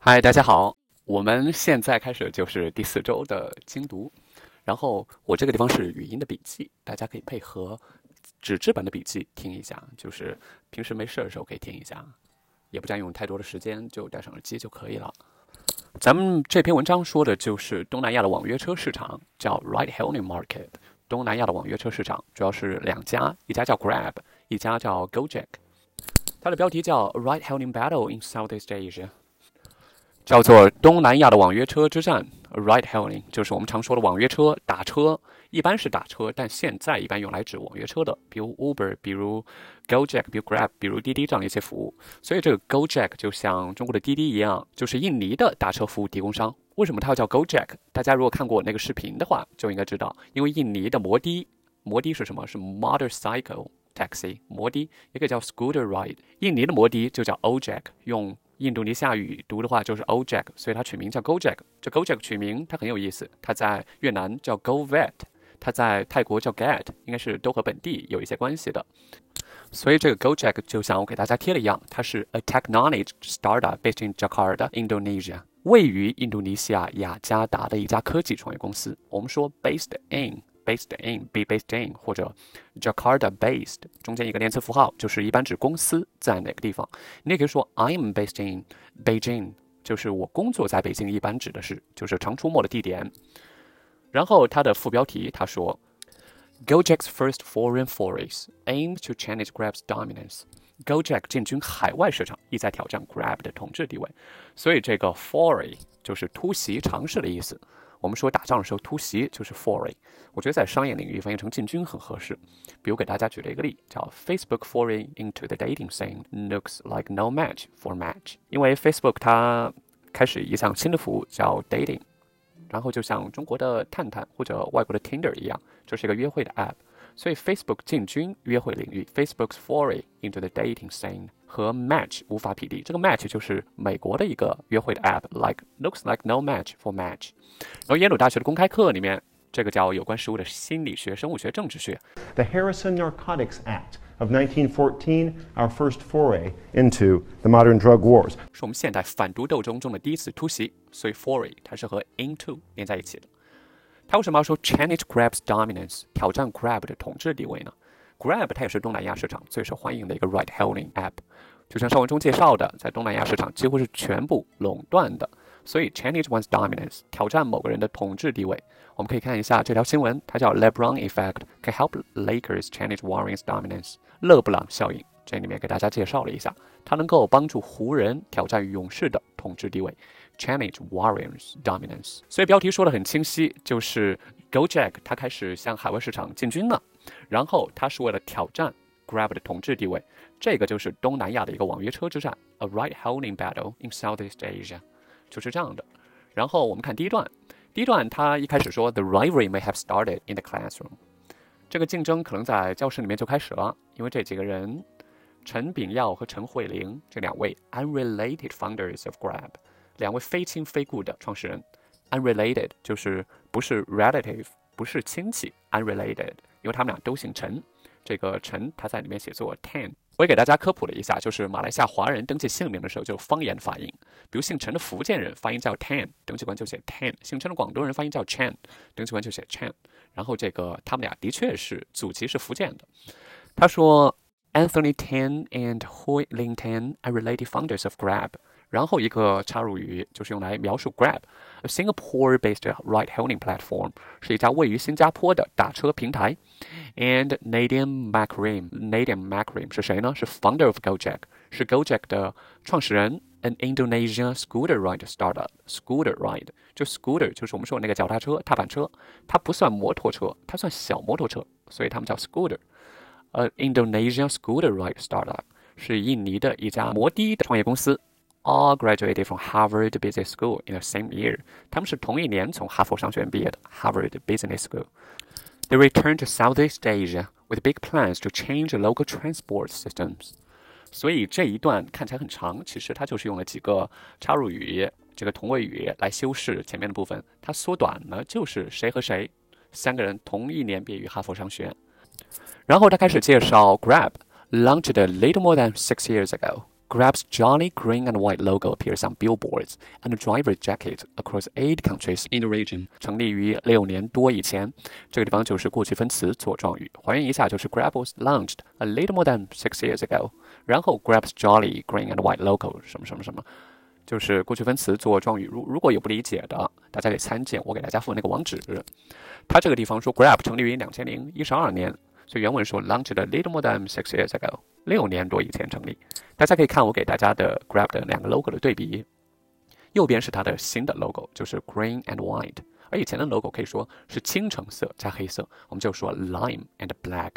嗨，大家好，我们现在开始就是第四周的精读，然后我这个地方是语音的笔记，大家可以配合纸质版的笔记听一下，就是平时没事的时候可以听一下，也不占用太多的时间，就戴上耳机就可以了。咱们这篇文章说的就是东南亚的网约车市场，叫 Ride-hailing Market。东南亚的网约车市场主要是两家，一家叫 Grab，一家叫 Gojek。它的标题叫 Ride-hailing Battle in Southeast Asia。叫做东南亚的网约车之战，ride-hailing，就是我们常说的网约车打车，一般是打车，但现在一般用来指网约车的，比如 Uber，比如 Gojek，比如 Grab，比如滴滴这样的一些服务。所以这个 Gojek 就像中国的滴滴一样，就是印尼的打车服务提供商。为什么它要叫 Gojek？大家如果看过那个视频的话，就应该知道，因为印尼的摩的，摩的是什么？是 motorcycle taxi，摩的也可以叫 scooter ride。印尼的摩的就叫 Ojek，用。印度尼西亚语读的话就是 Ojek，所以它取名叫 Gojek。这 Gojek 取名它很有意思，它在越南叫 GoVet，它在泰国叫 Get，应该是都和本地有一些关系的。所以这个 Gojek 就像我给大家贴了一样，它是 a technology startup based in Jakarta, Indonesia，位于印度尼西亚雅加达的一家科技创业公司。我们说 based in。Based in be based in 或者 Jakarta based 中间一个连词符号，就是一般指公司在哪个地方。你也可以说 I'm based in Beijing，就是我工作在北京，一般指的是就是常出没的地点。然后它的副标题他说，Gojek's first foreign forays aimed to challenge Grab's dominance。Gojek 进军海外市场，意在挑战 Grab 的统治地位。所以这个 foray 就是突袭、尝试的意思。我们说打仗的时候突袭就是 foray，我觉得在商业领域翻译成进军很合适。比如给大家举了一个例，叫 Facebook foray into the dating scene looks like no match for match。因为 Facebook 它开始一项新的服务叫 dating，然后就像中国的探探或者外国的 Tinder 一样，就是一个约会的 app。所以 Facebook 进军约会领域，Facebook's foray into the dating scene 和 Match 无法匹敌。这个 Match 就是美国的一个约会的 app，like looks like no match for Match。然后耶鲁大学的公开课里面，这个叫有关食物的心理学、生物学、政治学。The Harrison Narcotics Act of 1914, our first foray into the modern drug wars，是我们现代反毒斗争中的第一次突袭。所以 foray 它是和 into 连在一起的。他为什么要说 Chinese crab's dominance，挑战 crab 的统治地位呢？Grab 它也是东南亚市场最受欢迎的一个 ride-hailing app，就像上文中介绍的，在东南亚市场几乎是全部垄断的。所以 challenge one's dominance，挑战某个人的统治地位。我们可以看一下这条新闻，它叫 LeBron Effect，can help Lakers challenge Warriors dominance。勒布朗效应，这里面给大家介绍了一下，它能够帮助湖人挑战勇士的统治地位。Challenge Warriors dominance，所以标题说的很清晰，就是 Gojek 它开始向海外市场进军了，然后它是为了挑战 Grab 的统治地位，这个就是东南亚的一个网约车之战，a ride-hailing battle in Southeast Asia，就是这样的。然后我们看第一段，第一段它一开始说 The rivalry may have started in the classroom，这个竞争可能在教室里面就开始了，因为这几个人，陈炳耀和陈慧玲这两位 unrelated founders of Grab。两位非亲非故的创始人，unrelated 就是不是 relative，不是亲戚，unrelated，因为他们俩都姓陈。这个陈他在里面写作 Tan。我也给大家科普了一下，就是马来西亚华人登记姓名的时候就方言发音，比如姓陈的福建人发音叫 Tan，登记官就写 Tan；姓陈的广东人发音叫 Chan，登记官就写 Chan。然后这个他们俩的确是祖籍是福建的。他说，Anthony Tan and Hui Ling Tan are related founders of Grab。然后一个插入语就是用来描述 Grab，a Singapore-based ride-hailing platform，是一家位于新加坡的打车平台。And Nadim Makrim，Nadim Makrim 是谁呢？是 founder of Gojek，是 Gojek 的创始人。An Indonesian scooter ride startup. Scooter ride 就 scooter 就是我们说的那个脚踏车、踏板车，它不算摩托车，它算小摩托车，所以他们叫 scooter。呃，Indonesian scooter ride startup 是印尼的一家摩的的创业公司。 all graduated from Harvard Business School in the same year. 他们是同一年从哈佛商学院毕业的 Harvard Business School. They returned to Southeast Asia with big plans to change the local transport systems. 所以这一段看起来很长，其实它就是用了几个插入语，这个同位语来修饰前面的部分。它缩短了就是谁和谁，三个人同一年毕业于哈佛商学院。然后他开始介绍 Grab launched a little more than six years ago。 Grab's jolly green and white logo appears on billboards and driver's jacket across eight countries in the region。成立于六年多以前，这个地方就是过去分词做状语。还原一下，就是 Grab was launched a little more than six years ago。然后 Grab's jolly green and white logo 什么什么什么，就是过去分词做状语。如如果有不理解的，大家可以参见我给大家附那个网址。它这个地方说 Grab 成立于两千零一十二年。所以原文说，launched a little more than six years ago，六年多以前成立。大家可以看我给大家的 Grab 的两个 logo 的对比，右边是它的新的 logo，就是 green and white，而以前的 logo 可以说是青橙色加黑色，我们就说 lime and black。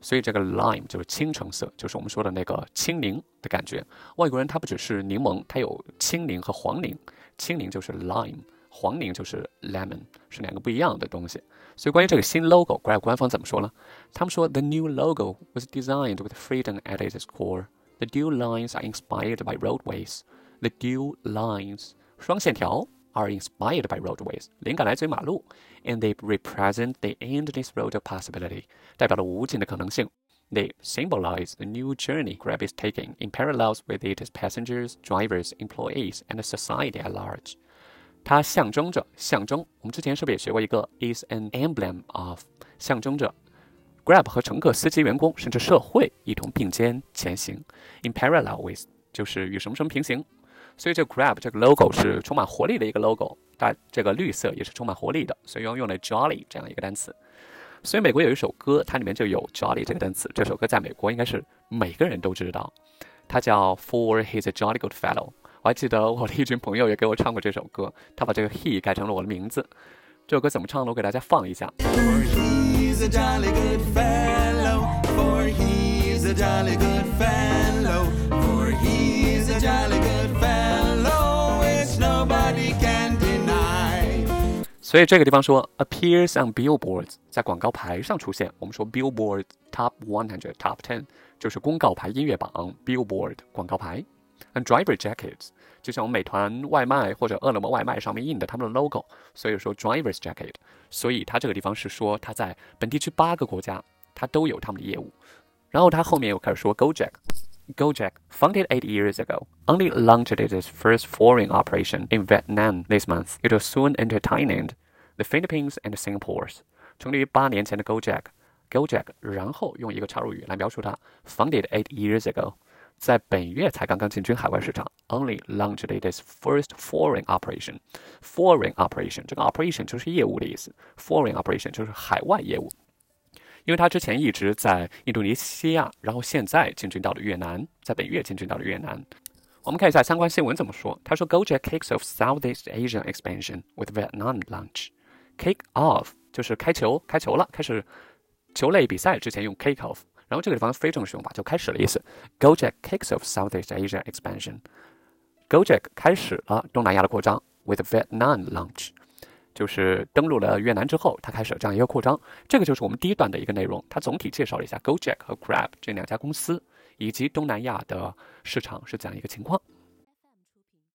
所以这个 lime 就是青橙色，就是我们说的那个青柠的感觉。外国人他不只是柠檬，他有青柠和黄柠，青柠就是 lime。黄柠就是 lemon，是两个不一样的东西。所以关于这个新 logo，Grab 官方怎么说呢？他们说，The new logo was designed with freedom at its core. The dual lines are inspired by roadways. The dual lines 双线条 are inspired by roadways，灵感来自于马路，and they represent the endless road of possibility，代表了无尽的可能性。They symbolize the new journey Grab is taking in parallels with its passengers, drivers, employees, and society at large. 它象征着象征，我们之前是不是也学过一个 is an emblem of 象征着 Grab 和乘客、司机、员工甚至社会一同并肩前行，in parallel with 就是与什么什么平行，所以这 Grab 这个 logo 是充满活力的一个 logo，但这个绿色也是充满活力的，所以用用了 jolly 这样一个单词。所以美国有一首歌，它里面就有 jolly 这个单词，这首歌在美国应该是每个人都知道，它叫 For He's a Jolly Good Fellow。我还记得我的一群朋友也给我唱过这首歌，他把这个 he 改成了我的名字。这首歌怎么唱呢？我给大家放一下。所以这个地方说 appears on billboards，在广告牌上出现。我们说 billboard top one hundred top ten，就是公告牌音乐榜 billboard 广告牌。And driver jackets，就像我们美团外卖或者饿了么外卖上面印的他们的 logo，所以说 driver's jacket。所以它这个地方是说它在本地区八个国家，它都有他们的业务。然后它后面又开始说 Gojek。Gojek, founded eight years ago, only launched its first foreign operation in Vietnam this month. It will soon enter Thailand, the Philippines, and Singapore. 成立于八年前的 Gojek，Gojek，然后用一个插入语来描述它，founded eight years ago。 在本月才刚刚进军海外市场，only launched its first foreign operation。foreign operation 这个 operation 就是业务的意思，foreign operation 就是海外业务。因为它之前一直在印度尼西亚，然后现在进军到了越南，在本月进军到了越南。我们看一下相关新闻怎么说。他说，Gojek kicks off Southeast Asian expansion with Vietnam launch。Kick off 就是开球，开球了，开始球类比赛之前用 kick off。然后这个地方非正式用法就开始了意思。Gojek kicks off Southeast Asia expansion。Gojek 开始了东南亚的扩张，with Vietnam launch，就是登陆了越南之后，它开始了这样一个扩张。这个就是我们第一段的一个内容，它总体介绍了一下 Gojek 和 Grab 这两家公司以及东南亚的市场是怎样一个情况。